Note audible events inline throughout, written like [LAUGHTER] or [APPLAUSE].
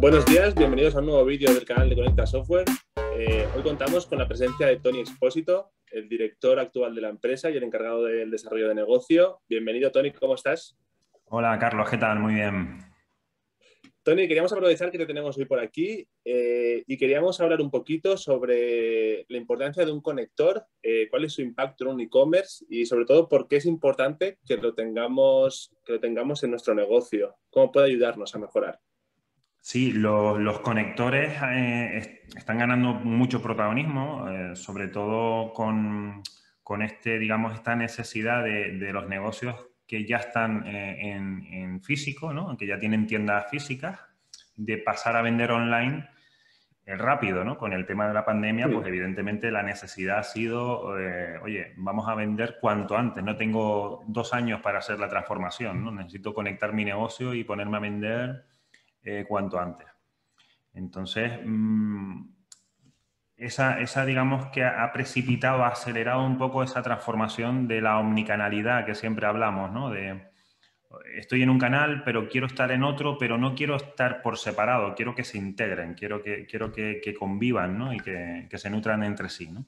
Buenos días, bienvenidos a un nuevo vídeo del canal de Conecta Software. Eh, hoy contamos con la presencia de Tony Expósito, el director actual de la empresa y el encargado del desarrollo de negocio. Bienvenido, Tony, ¿cómo estás? Hola, Carlos, ¿qué tal? Muy bien. Tony, queríamos aprovechar que te tenemos hoy por aquí eh, y queríamos hablar un poquito sobre la importancia de un conector, eh, cuál es su impacto en un e-commerce y sobre todo por qué es importante que lo tengamos, que lo tengamos en nuestro negocio, cómo puede ayudarnos a mejorar. Sí, los, conectores eh, están ganando mucho protagonismo, sobre todo con, este, digamos, esta necesidad de, de los negocios que ya están eh, en, físico, ¿no? que ya tienen tiendas físicas, de pasar a vender online eh, rápido, ¿no? Con el tema de la pandemia, pues evidentemente la necesidad ha sido, eh, oye, vamos a vender cuanto antes, no tengo dos años para hacer la transformación, ¿no? Necesito conectar mi negocio y ponerme a vender cuanto antes. Entonces, mm, esa, digamos, que ha precipitado, ha acelerado un poco esa transformación de la omnicanalidad que siempre hablamos, ¿no? De, estoy en un canal, pero quiero estar en otro, pero no quiero estar por separado, quiero que se integren, quiero que, quiero que, convivan, ¿no? Y que, se nutran entre sí, ¿no?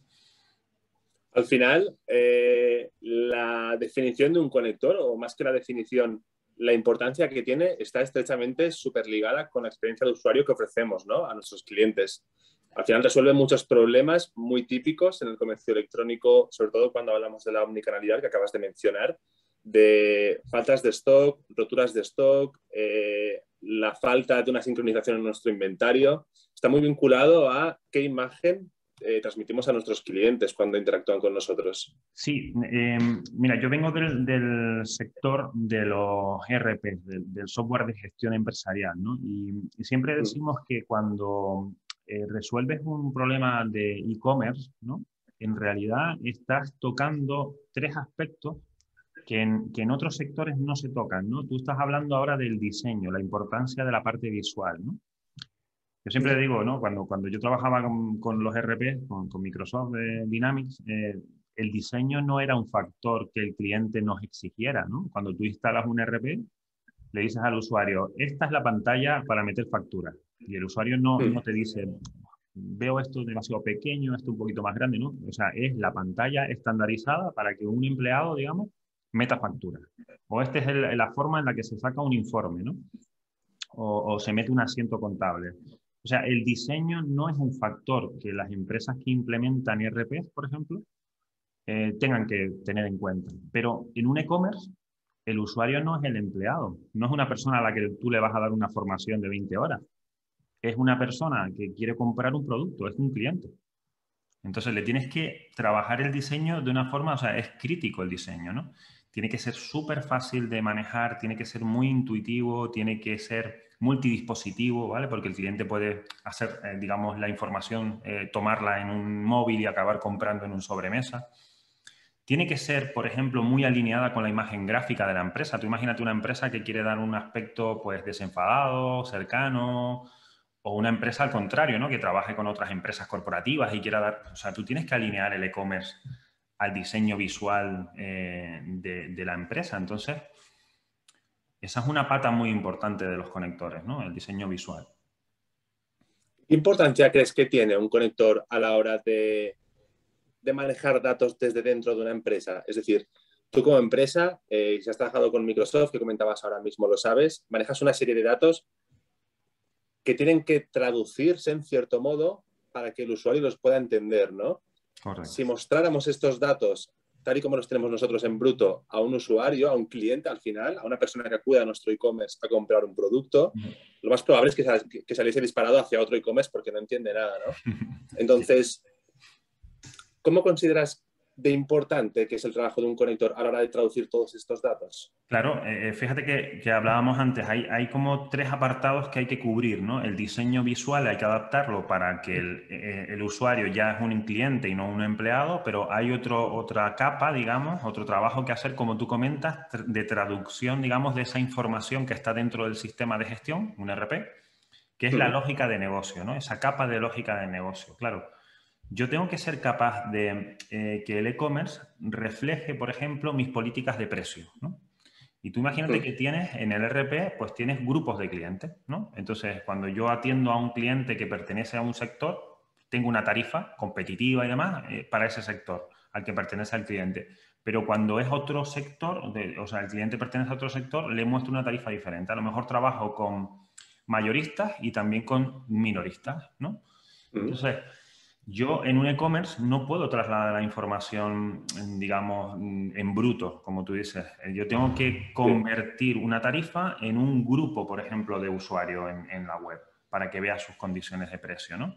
Al final, eh, la definición de un conector, o más que la definición, la importancia que tiene está estrechamente superligada con la experiencia de usuario que ofrecemos ¿no? a nuestros clientes al final resuelve muchos problemas muy típicos en el comercio electrónico, sobre todo cuando hablamos de la omnicanalidad que acabas de mencionar, de faltas de stock, roturas de stock, eh, la falta de una sincronización en nuestro inventario. Está muy vinculado a qué imagen eh, transmitimos a nuestros clientes cuando interactúan con nosotros. Sí, em, mira, yo vengo del, sector de los ERP, del, software de gestión empresarial, ¿no? y siempre mm. decimos que cuando eh, resuelves un problema de e-commerce, ¿no? En realidad estás tocando tres aspectos que en, otros sectores no se tocan, ¿no? Tú estás hablando ahora del diseño, la importancia de la parte visual, ¿no? Yo siempre digo, ¿no? Cuando, cuando yo trabajaba con, los RP, con, Microsoft eh, Dynamics, eh, el diseño no era un factor que el cliente nos exigiera, ¿no? Cuando tú instalas un RP, le dices al usuario, esta es la pantalla para meter factura. Y el usuario no, no te dice, veo esto demasiado pequeño, esto un poquito más grande, ¿no? O sea, es la pantalla estandarizada para que un empleado, digamos, meta factura. O esta es la forma en la que se saca un informe, ¿no? O, se mete un asiento contable. O sea, el diseño no es un factor que las empresas que implementan ERPs, por ejemplo, eh, tengan que tener en cuenta. Pero en un e-commerce, el usuario no es el empleado, no es una persona a la que tú le vas a dar una formación de 20 horas es una persona que quiere comprar un producto, es un cliente. Entonces le tienes que trabajar el diseño de una forma, o sea, es crítico el diseño, ¿no? Tiene que ser súper fácil de manejar, tiene que ser muy intuitivo, tiene que ser multidispositivo, ¿vale? Porque el cliente puede hacer, eh, digamos, la información, eh, tomarla en un móvil y acabar comprando en un sobremesa. Tiene que ser, por ejemplo, muy alineada con la imagen gráfica de la empresa. Tú imagínate una empresa que quiere dar un aspecto, pues, desenfadado, cercano, o una empresa al contrario, ¿no? Que trabaje con otras empresas corporativas y quiera dar, o sea, tú tienes que alinear el e-commerce al diseño visual eh, de, la empresa. Entonces, esa es una pata muy importante de los conectores, ¿no? El diseño visual. ¿Qué importancia crees que tiene un conector a la hora de, manejar datos desde dentro de una empresa? Es decir, tú como empresa, eh, si has trabajado con Microsoft, que comentabas ahora mismo, lo sabes, manejas una serie de datos que tienen que traducirse en cierto modo para que el usuario los pueda entender, ¿no? Si mostráramos estos datos tal y como los tenemos nosotros en bruto a un usuario, a un cliente al final, a una persona que acude a nuestro e-commerce a comprar un producto, lo más probable es que, que saliese disparado hacia otro e-commerce porque no entiende nada, ¿no? [LAUGHS] Entonces, ¿cómo consideras de importante que es el trabajo de un conector a la hora de traducir todos estos datos? Claro, eh, eh, fíjate que, hablábamos antes, hay, hay, como tres apartados que hay que cubrir, ¿no? El diseño visual hay que adaptarlo para que el, eh, el usuario ya es un cliente y no un empleado, pero hay otro, otra capa, digamos, otro trabajo que hacer, como tú comentas, de traducción, digamos, de esa información que está dentro del sistema de gestión, un RP, que es la lógica de negocio, ¿no? Esa capa de lógica de negocio, claro yo tengo que ser capaz de eh, que el e-commerce refleje, por ejemplo, mis políticas de precio. Y tú imagínate que tienes en el RP, pues tienes grupos de clientes, ¿no? Entonces, cuando yo atiendo a un cliente que pertenece a un sector, tengo una tarifa competitiva y demás eh, para ese sector al que pertenece al cliente. Pero cuando es otro sector, o sea, el cliente pertenece a otro sector, le muestro una tarifa diferente. A lo mejor trabajo con mayoristas y también con minoristas, ¿no? Entonces, yo en un e-commerce no puedo trasladar la información, digamos, en bruto, como tú dices. Yo tengo que convertir una tarifa en un grupo, por ejemplo, de usuario en, la web para que vea sus condiciones de precio, ¿no?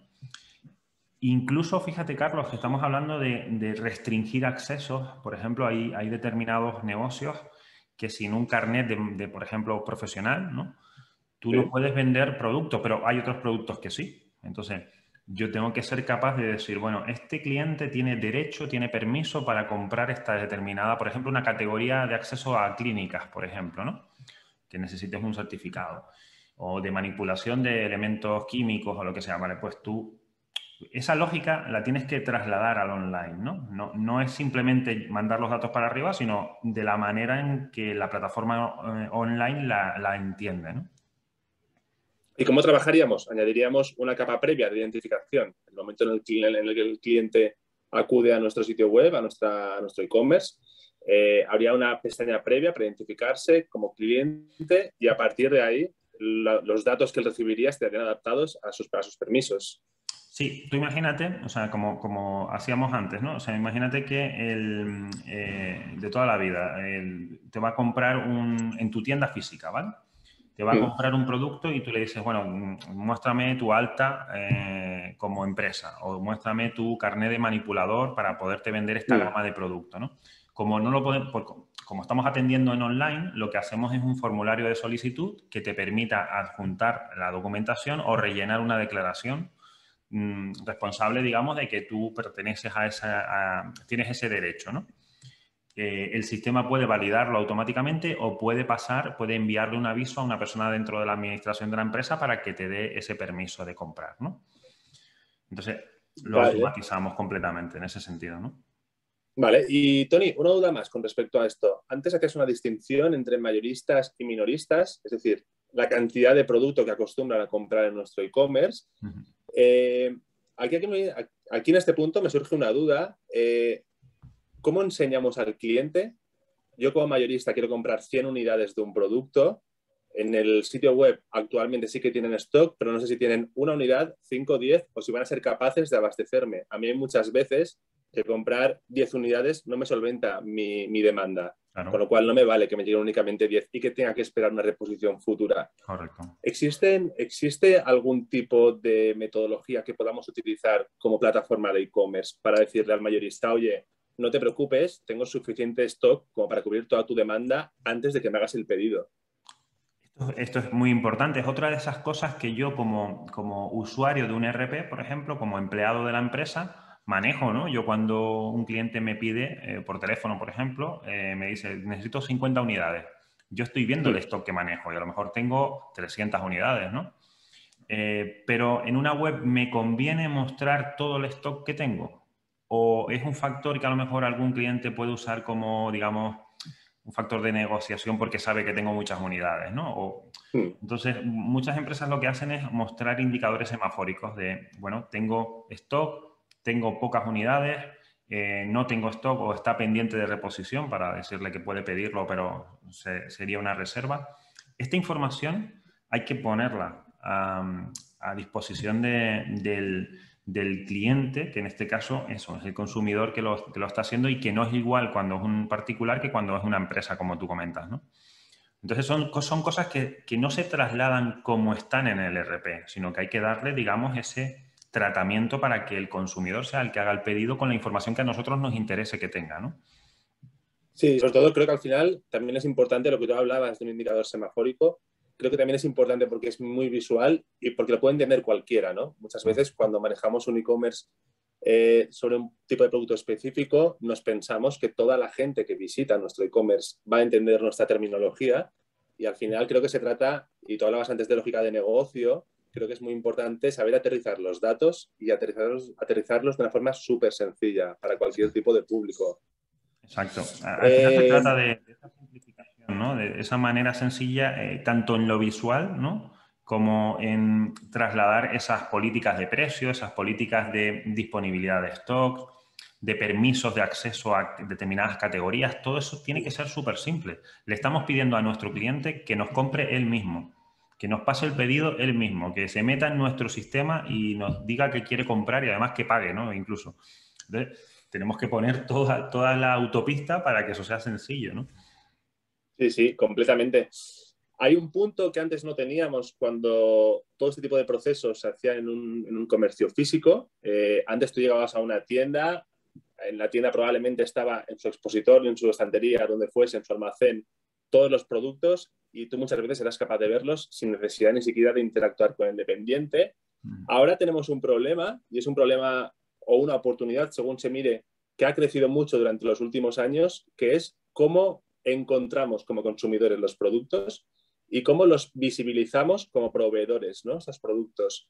Incluso, fíjate, Carlos, que estamos hablando de, restringir accesos. Por ejemplo, hay, hay, determinados negocios que sin un carnet de, por ejemplo, profesional, ¿no? Tú no puedes vender productos, pero hay otros productos que sí. Entonces, yo tengo que ser capaz de decir, bueno, este cliente tiene derecho, tiene permiso para comprar esta determinada, por ejemplo, una categoría de acceso a clínicas, por ejemplo, ¿no? Que necesites un certificado. O de manipulación de elementos químicos o lo que sea. Vale, pues tú, esa lógica la tienes que trasladar al online, ¿no? No, no es simplemente mandar los datos para arriba, sino de la manera en que la plataforma eh, online la, la entiende, ¿no? ¿Y cómo trabajaríamos? Añadiríamos una capa previa de identificación. En el momento en el, que el cliente acude a nuestro sitio web, a, nuestro e-commerce, eh, habría una pestaña previa para identificarse como cliente y a partir de ahí los datos que él recibiría estarían adaptados a sus, permisos. Sí, tú imagínate, o sea, como, como hacíamos antes, ¿no? O sea, imagínate que el, eh, de toda la vida te va a comprar un, en tu tienda física, ¿vale? Te va a comprar un producto y tú le dices, bueno, muéstrame tu alta eh, como empresa o muéstrame tu carnet de manipulador para poderte vender esta gama de producto, ¿no? Como no lo podemos, como estamos atendiendo en online, lo que hacemos es un formulario de solicitud que te permita adjuntar la documentación o rellenar una declaración mm, responsable, digamos, de que tú perteneces a esa, tienes ese derecho, ¿no? El sistema puede validarlo automáticamente o puede pasar, puede enviarle un aviso a una persona dentro de la administración de la empresa para que te dé ese permiso de comprar, ¿no? Entonces, lo automatizamos completamente en ese sentido, ¿no? Vale, y Tony, una duda más con respecto a esto. Antes hacías una distinción entre mayoristas y minoristas, es decir, la cantidad de producto que acostumbran a comprar en nuestro e-commerce. Eh, aquí, aquí, en este punto me surge una duda. Eh, ¿Cómo enseñamos al cliente? Yo como mayorista quiero comprar 100 unidades de un producto. En el sitio web actualmente sí que tienen stock, pero no sé si tienen una unidad, 5 o 10, o si van a ser capaces de abastecerme. A mí hay muchas veces que comprar 10 unidades no me solventa mi, demanda. Con lo cual no me vale que me lleguen únicamente 10 y que tenga que esperar una reposición futura. Correcto. ¿Existe algún tipo de metodología que podamos utilizar como plataforma de e-commerce para decirle al mayorista, oye, no te preocupes, tengo suficiente stock como para cubrir toda tu demanda antes de que me hagas el pedido. Esto, es muy importante. Es otra de esas cosas que yo como, como usuario de un RP, por ejemplo, como empleado de la empresa, manejo, ¿no? Yo cuando un cliente me pide eh, por teléfono, por ejemplo, eh, me dice, necesito 50 unidades. Yo estoy viendo el stock que manejo y a lo mejor tengo 300 unidades, ¿no? Eh, pero en una web me conviene mostrar todo el stock que tengo o es un factor que a lo mejor algún cliente puede usar como, digamos, un factor de negociación porque sabe que tengo muchas unidades, ¿no? Hmm. Entonces, muchas empresas lo que hacen es mostrar indicadores semafóricos de, bueno, tengo stock, tengo pocas unidades, eh, no tengo stock o está pendiente de reposición para decirle que puede pedirlo, pero sería una reserva. Esta información hay que ponerla a, disposición del cliente, que en este caso eso, es el consumidor que lo, está haciendo y que no es igual cuando es un particular que cuando es una empresa, como tú comentas, ¿no? Entonces son, son cosas que, no se trasladan como están en el RP, sino que hay que darle, digamos, ese tratamiento para que el consumidor sea el que haga el pedido con la información que a nosotros nos interese que tenga, ¿no? Sí, sobre todo creo que al final también es importante lo que tú hablabas de un indicador semafórico, creo que también es importante porque es muy visual y porque lo puede entender cualquiera, ¿no? Muchas veces cuando manejamos un e-commerce eh, sobre un tipo de producto específico, nos pensamos que toda la gente que visita nuestro e-commerce va a entender nuestra terminología y al final creo que se trata, y tú hablabas antes de lógica de negocio, creo que es muy importante saber aterrizar los datos y aterrizarlos, aterrizarlos de una forma súper sencilla para cualquier tipo de público. Exacto. Al final se eh, trata de, esa ¿no? De esa manera sencilla, eh, tanto en lo visual, como en trasladar esas políticas de precio, esas políticas de disponibilidad de stock, de permisos de acceso a determinadas categorías, todo eso tiene que ser súper simple. Le estamos pidiendo a nuestro cliente que nos compre él mismo, que nos pase el pedido él mismo, que se meta en nuestro sistema y nos diga que quiere comprar y además que pague, ¿no? Incluso. tenemos que poner toda, toda la autopista para que eso sea sencillo, ¿no? Sí, sí, completamente. Hay un punto que antes no teníamos cuando todo este tipo de procesos se hacían en un, comercio físico. Eh, antes tú llegabas a una tienda, en la tienda probablemente estaba en su expositor, en su estantería, donde fuese, en su almacén, todos los productos y tú muchas veces eras capaz de verlos sin necesidad ni siquiera de interactuar con el dependiente. Mm. Ahora tenemos un problema y es un problema o una oportunidad, según se mire, que ha crecido mucho durante los últimos años, que es cómo encontramos como consumidores los productos y cómo los visibilizamos como proveedores, ¿no? Esos productos.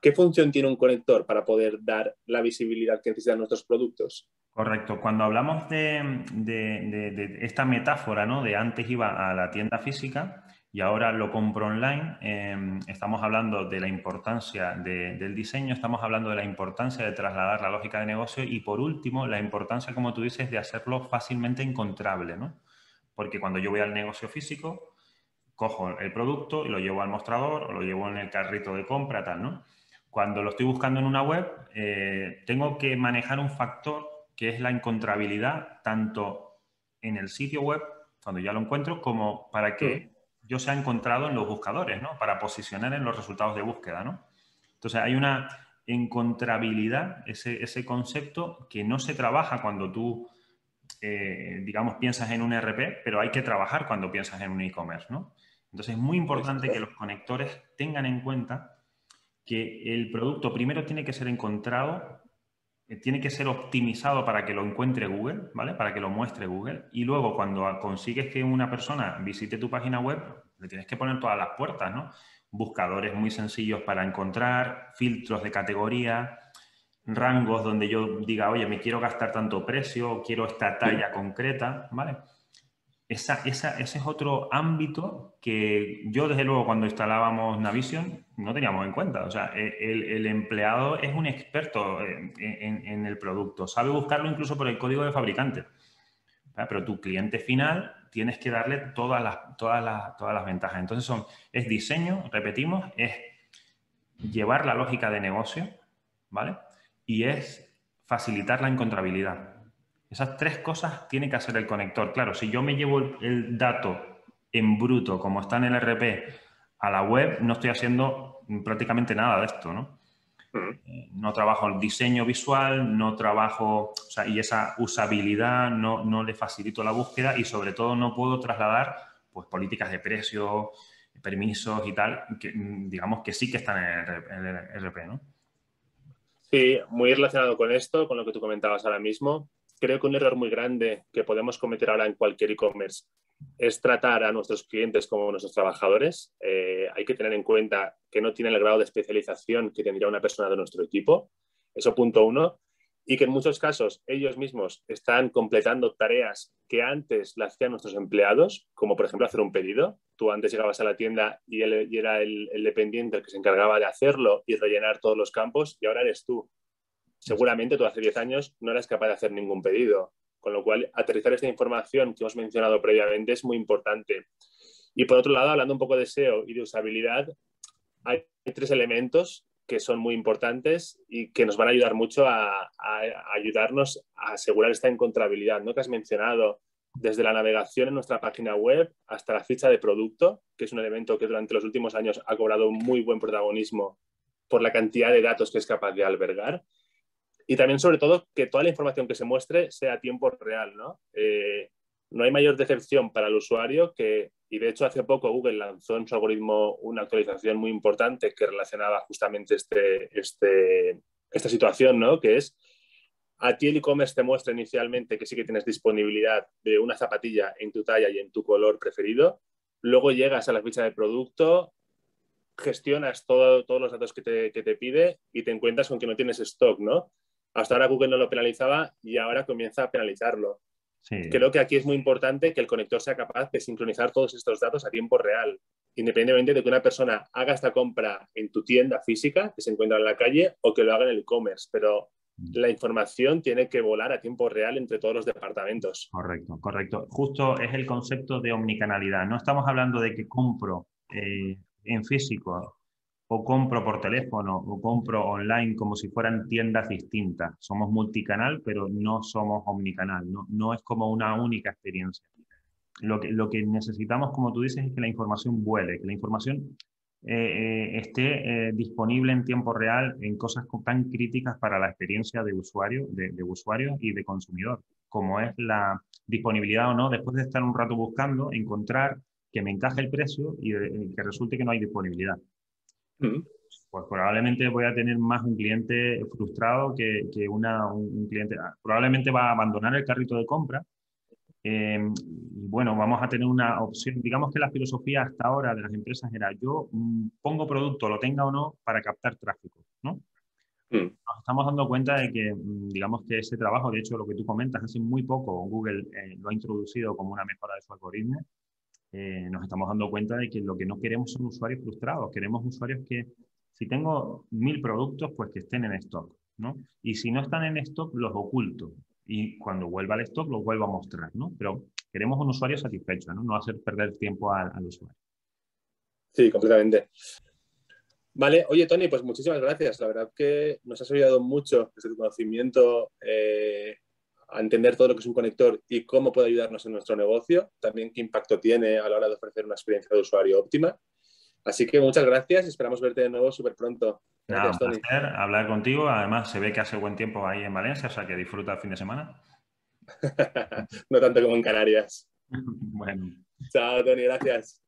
¿Qué función tiene un conector para poder dar la visibilidad que necesitan nuestros productos? Correcto. Cuando hablamos de, esta metáfora, ¿no? De antes iba a la tienda física y ahora lo compro online, em, estamos hablando de la importancia del diseño, estamos hablando de la importancia de trasladar la lógica de negocio y por último, la importancia, como tú dices, de hacerlo fácilmente encontrable, ¿no? Porque cuando yo voy al negocio físico, cojo el producto y lo llevo al mostrador o lo llevo en el carrito de compra, tal, ¿no? Cuando lo estoy buscando en una web, eh, tengo que manejar un factor que es la encontrabilidad tanto en el sitio web, cuando ya lo encuentro, como para que yo sea encontrado en los buscadores, ¿no? Para posicionar en los resultados de búsqueda, ¿no? Entonces hay una encontrabilidad, ese, ese concepto que no se trabaja cuando tú, eh, digamos, piensas en un RP, pero hay que trabajar cuando piensas en un e-commerce, ¿no? Entonces es muy importante que los conectores tengan en cuenta que el producto primero tiene que ser encontrado eh, tiene que ser optimizado para que lo encuentre Google, ¿vale? Para que lo muestre Google. Y luego, cuando consigues que una persona visite tu página web, le tienes que poner todas las puertas, ¿no? Buscadores muy sencillos para encontrar, filtros de categoría, rangos donde yo diga, oye, me quiero gastar tanto precio, quiero esta talla concreta, ¿vale? esa, ese es otro ámbito que yo, desde luego, cuando instalábamos Navision, no teníamos en cuenta. O sea, e, el, empleado es un experto en, el producto, sabe buscarlo incluso por el código de fabricante. Pero tu cliente final tienes que darle todas las, todas las, todas las ventajas. Entonces, son, es diseño, repetimos, es llevar la lógica de negocio, ¿vale? Y es facilitar la encontrabilidad. Esas tres cosas tiene que hacer el conector. Claro, si yo me llevo el, dato en bruto, como está en el RP, a la web, no estoy haciendo prácticamente nada de esto, ¿no? Eh, no trabajo el diseño visual, no trabajo, o sea, y esa usabilidad no, no, le facilito la búsqueda y sobre todo no puedo trasladar pues, políticas de precio, permisos y tal, que digamos que sí que están en el RP, ¿no? Sí, muy relacionado con esto, con lo que tú comentabas ahora mismo creo que un error muy grande que podemos cometer ahora en cualquier e-commerce es tratar a nuestros clientes como nuestros trabajadores. Eh, hay que tener en cuenta que no tienen el grado de especialización que tendría una persona de nuestro equipo. Eso punto uno. Y que en muchos casos ellos mismos están completando tareas que antes las hacían nuestros empleados, como por ejemplo hacer un pedido. Tú antes llegabas a la tienda y, era el, el dependiente el que se encargaba de hacerlo y rellenar todos los campos y ahora eres tú seguramente tú hace 10 años no eras capaz de hacer ningún pedido. Con lo cual, aterrizar esta información que hemos mencionado previamente es muy importante. Y por otro lado, hablando un poco de SEO y de usabilidad, hay tres elementos que son muy importantes y que nos van a ayudar mucho a, ayudarnos a asegurar esta encontrabilidad, ¿no? Que has mencionado desde la navegación en nuestra página web hasta la ficha de producto, que es un elemento que durante los últimos años ha cobrado muy buen protagonismo por la cantidad de datos que es capaz de albergar. Y también, sobre todo, que toda la información que se muestre sea a tiempo real, ¿no? Eh, no hay mayor decepción para el usuario que, y de hecho hace poco Google lanzó en su algoritmo una actualización muy importante que relacionaba justamente este, este, esta situación, ¿no? Que es, a ti el e-commerce te muestra inicialmente que sí que tienes disponibilidad de una zapatilla en tu talla y en tu color preferido, luego llegas a la ficha de producto, gestionas todo, todos los datos que te, que te pide y te encuentras con que no tienes stock, ¿no? Hasta ahora Google no lo penalizaba y ahora comienza a penalizarlo. Creo que aquí es muy importante que el conector sea capaz de sincronizar todos estos datos a tiempo real, independientemente de que una persona haga esta compra en tu tienda física, que se encuentra en la calle, o que lo haga en el e-commerce. Pero mm. la información tiene que volar a tiempo real entre todos los departamentos. Correcto, correcto. Justo es el concepto de omnicanalidad. No estamos hablando de que compro eh, en físico o compro por teléfono o compro online como si fueran tiendas distintas. Somos multicanal, pero no somos omnicanal, no, no es como una única experiencia. Lo que, lo que necesitamos, como tú dices, es que la información vuele, que la información eh, eh, esté eh, disponible en tiempo real en cosas tan críticas para la experiencia de usuario, de, de usuario y de consumidor, como es la disponibilidad o no, después de estar un rato buscando, encontrar que me encaje el precio y que resulte que no hay disponibilidad. Pues probablemente voy a tener más un cliente frustrado que, que una, un, cliente. Ah, probablemente va a abandonar el carrito de compra. Eh, bueno, vamos a tener una opción. Digamos que la filosofía hasta ahora de las empresas era yo mm, pongo producto, lo tenga o no, para captar tráfico. ¿no? Nos estamos dando cuenta de que, mm, digamos que ese trabajo, de hecho, lo que tú comentas, hace muy poco Google eh, lo ha introducido como una mejora de su algoritmo eh, nos estamos dando cuenta de que lo que no queremos son usuarios frustrados, queremos usuarios que si tengo mil productos, pues que estén en stock, ¿no? Y si no están en stock, los oculto. Y cuando vuelva al stock, los vuelvo a mostrar, ¿no? Pero queremos un usuario satisfecho, ¿no? No hacer perder tiempo al, usuario. Sí, completamente. Vale, oye Tony, pues muchísimas gracias. La verdad que nos has ayudado mucho desde tu conocimiento eh, a entender todo lo que es un conector y cómo puede ayudarnos en nuestro negocio, también qué impacto tiene a la hora de ofrecer una experiencia de usuario óptima. Así que muchas gracias y esperamos verte de nuevo súper pronto. Gracias, un placer hablar contigo. Además, se ve que hace buen tiempo ahí en Valencia, o sea que disfruta el fin de semana. [LAUGHS] no tanto como en Canarias. [LAUGHS] bueno. Chao, Tony, gracias.